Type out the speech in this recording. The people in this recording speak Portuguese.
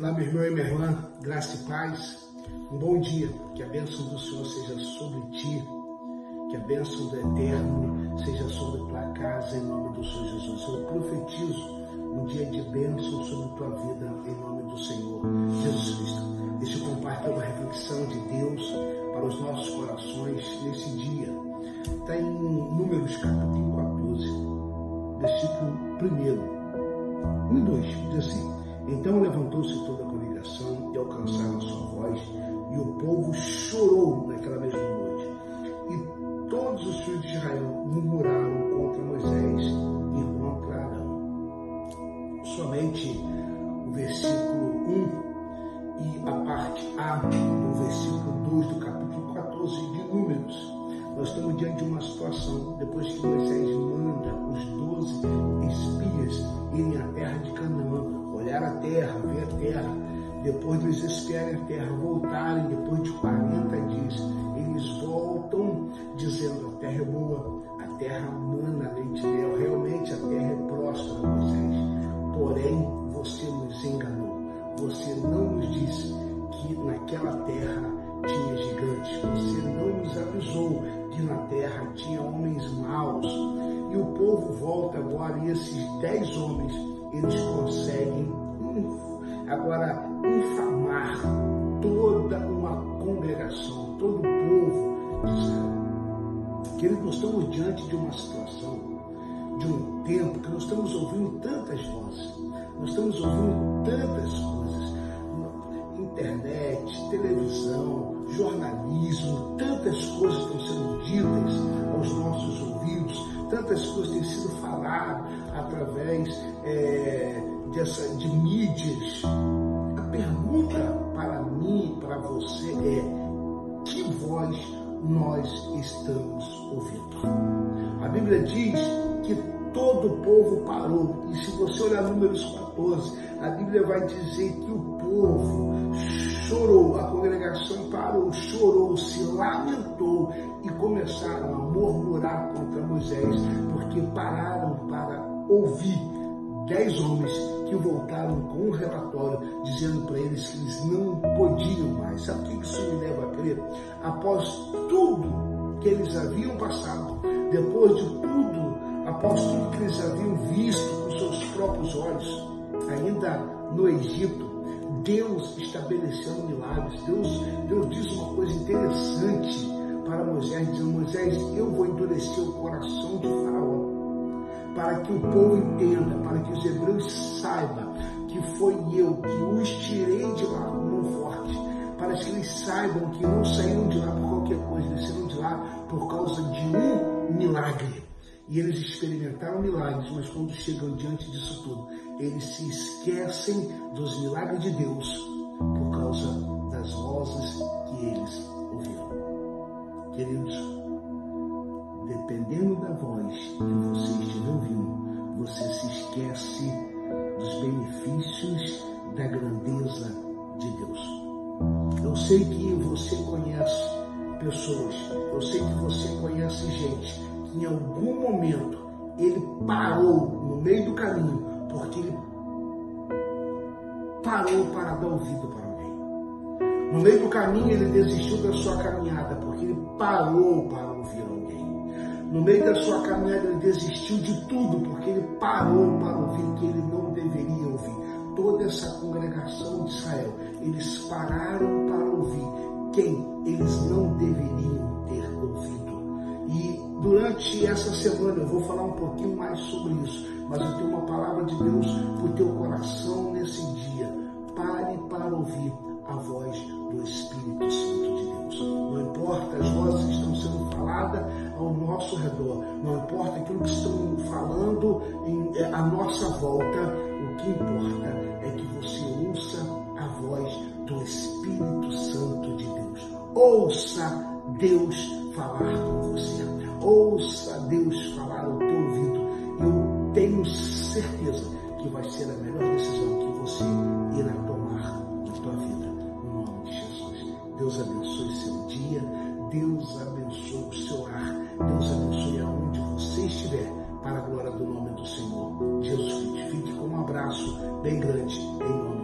Olá, meu irmão e minha irmã, graça e paz. Um bom dia, que a bênção do Senhor seja sobre ti, que a bênção do Eterno seja sobre tua casa, em nome do Senhor Jesus. Eu profetizo um dia de bênção sobre tua vida, em nome do Senhor Jesus Cristo. Deixa eu compartilhar uma reflexão de Deus para os nossos corações nesse dia. Está em Números capítulo 14, versículo 1. 1 e 2, diz assim. Então levantou-se toda a congregação e alcançaram sua voz, e o povo chorou naquela mesma noite. E todos os filhos de Israel murmuraram contra Moisés e contra Arão. Somente o versículo 1 e a parte A do versículo 2 do capítulo 14 de Números. Nós estamos diante de uma situação, depois que Moisés manda os doze terra, ver a terra, depois eles esperem a terra, voltarem depois de 40 dias, eles voltam dizendo a terra é boa, a terra mana leite mel, realmente a terra é próspera, Moisés. Porém, você nos enganou, você não nos disse que naquela terra tinha gigantes, você não nos avisou que na terra tinha homens maus. E o povo volta agora e esses dez homens eles conseguem agora infamar toda uma congregação, todo o povo de Israel. Nós estamos diante de uma situação, de um tempo que nós estamos ouvindo tantas vozes, nós estamos ouvindo tantas coisas, internet, televisão, jornalismo, tantas coisas estão sendo ditas aos nossos ouvidos, tantas coisas têm sido faladas através é, dessa, de mídias. A pergunta para mim, para você é: que voz nós estamos ouvindo? A Bíblia diz que todo o povo parou. E se você olhar números 14, a Bíblia vai dizer que o povo chorou, a congregação parou, chorou, se lamentou e começaram a murmurar contra Moisés, porque pararam para ouvir dez homens que voltaram com um relatório dizendo para eles que eles não podiam mais. Sabe o que isso me leva a crer? Após tudo que eles haviam passado, depois de tudo, após tudo que eles haviam visto com seus próprios olhos, ainda no Egito, Deus estabeleceu milagres. Deus, Deus diz uma coisa interessante para Moisés, dizendo, Moisés, eu vou endurecer o coração de Faraó, para que o povo entenda, para que os hebreus saibam que foi eu que os tirei de lá com mão forte, para que eles saibam que não saíram de lá por qualquer coisa, eles saíram de lá por causa de um milagre. E eles experimentaram milagres, mas quando chegam diante disso tudo, eles se esquecem dos milagres de Deus por causa das vozes que eles ouviram. Queridos, dos benefícios da grandeza de Deus. Eu sei que você conhece pessoas, eu sei que você conhece gente em algum momento ele parou no meio do caminho, porque ele parou para dar ouvido para alguém. No meio do caminho ele desistiu da sua caminhada, porque ele parou para ouvir alguém. No meio da sua caminhada ele desistiu de tudo, porque ele parou essa congregação de Israel, eles pararam para ouvir quem eles não deveriam ter ouvido. E durante essa semana eu vou falar um pouquinho mais sobre isso, mas eu tenho uma palavra de Deus para o teu coração nesse dia. Pare para ouvir a voz ao nosso redor, não importa aquilo que estão falando em, é, à nossa volta, o que importa é que você ouça a voz do Espírito Santo de Deus. Ouça Deus falar com você. Ouça Deus falar ao teu ouvido. Eu tenho certeza que vai ser a melhor decisão que você irá tomar abraço bem grande em nome.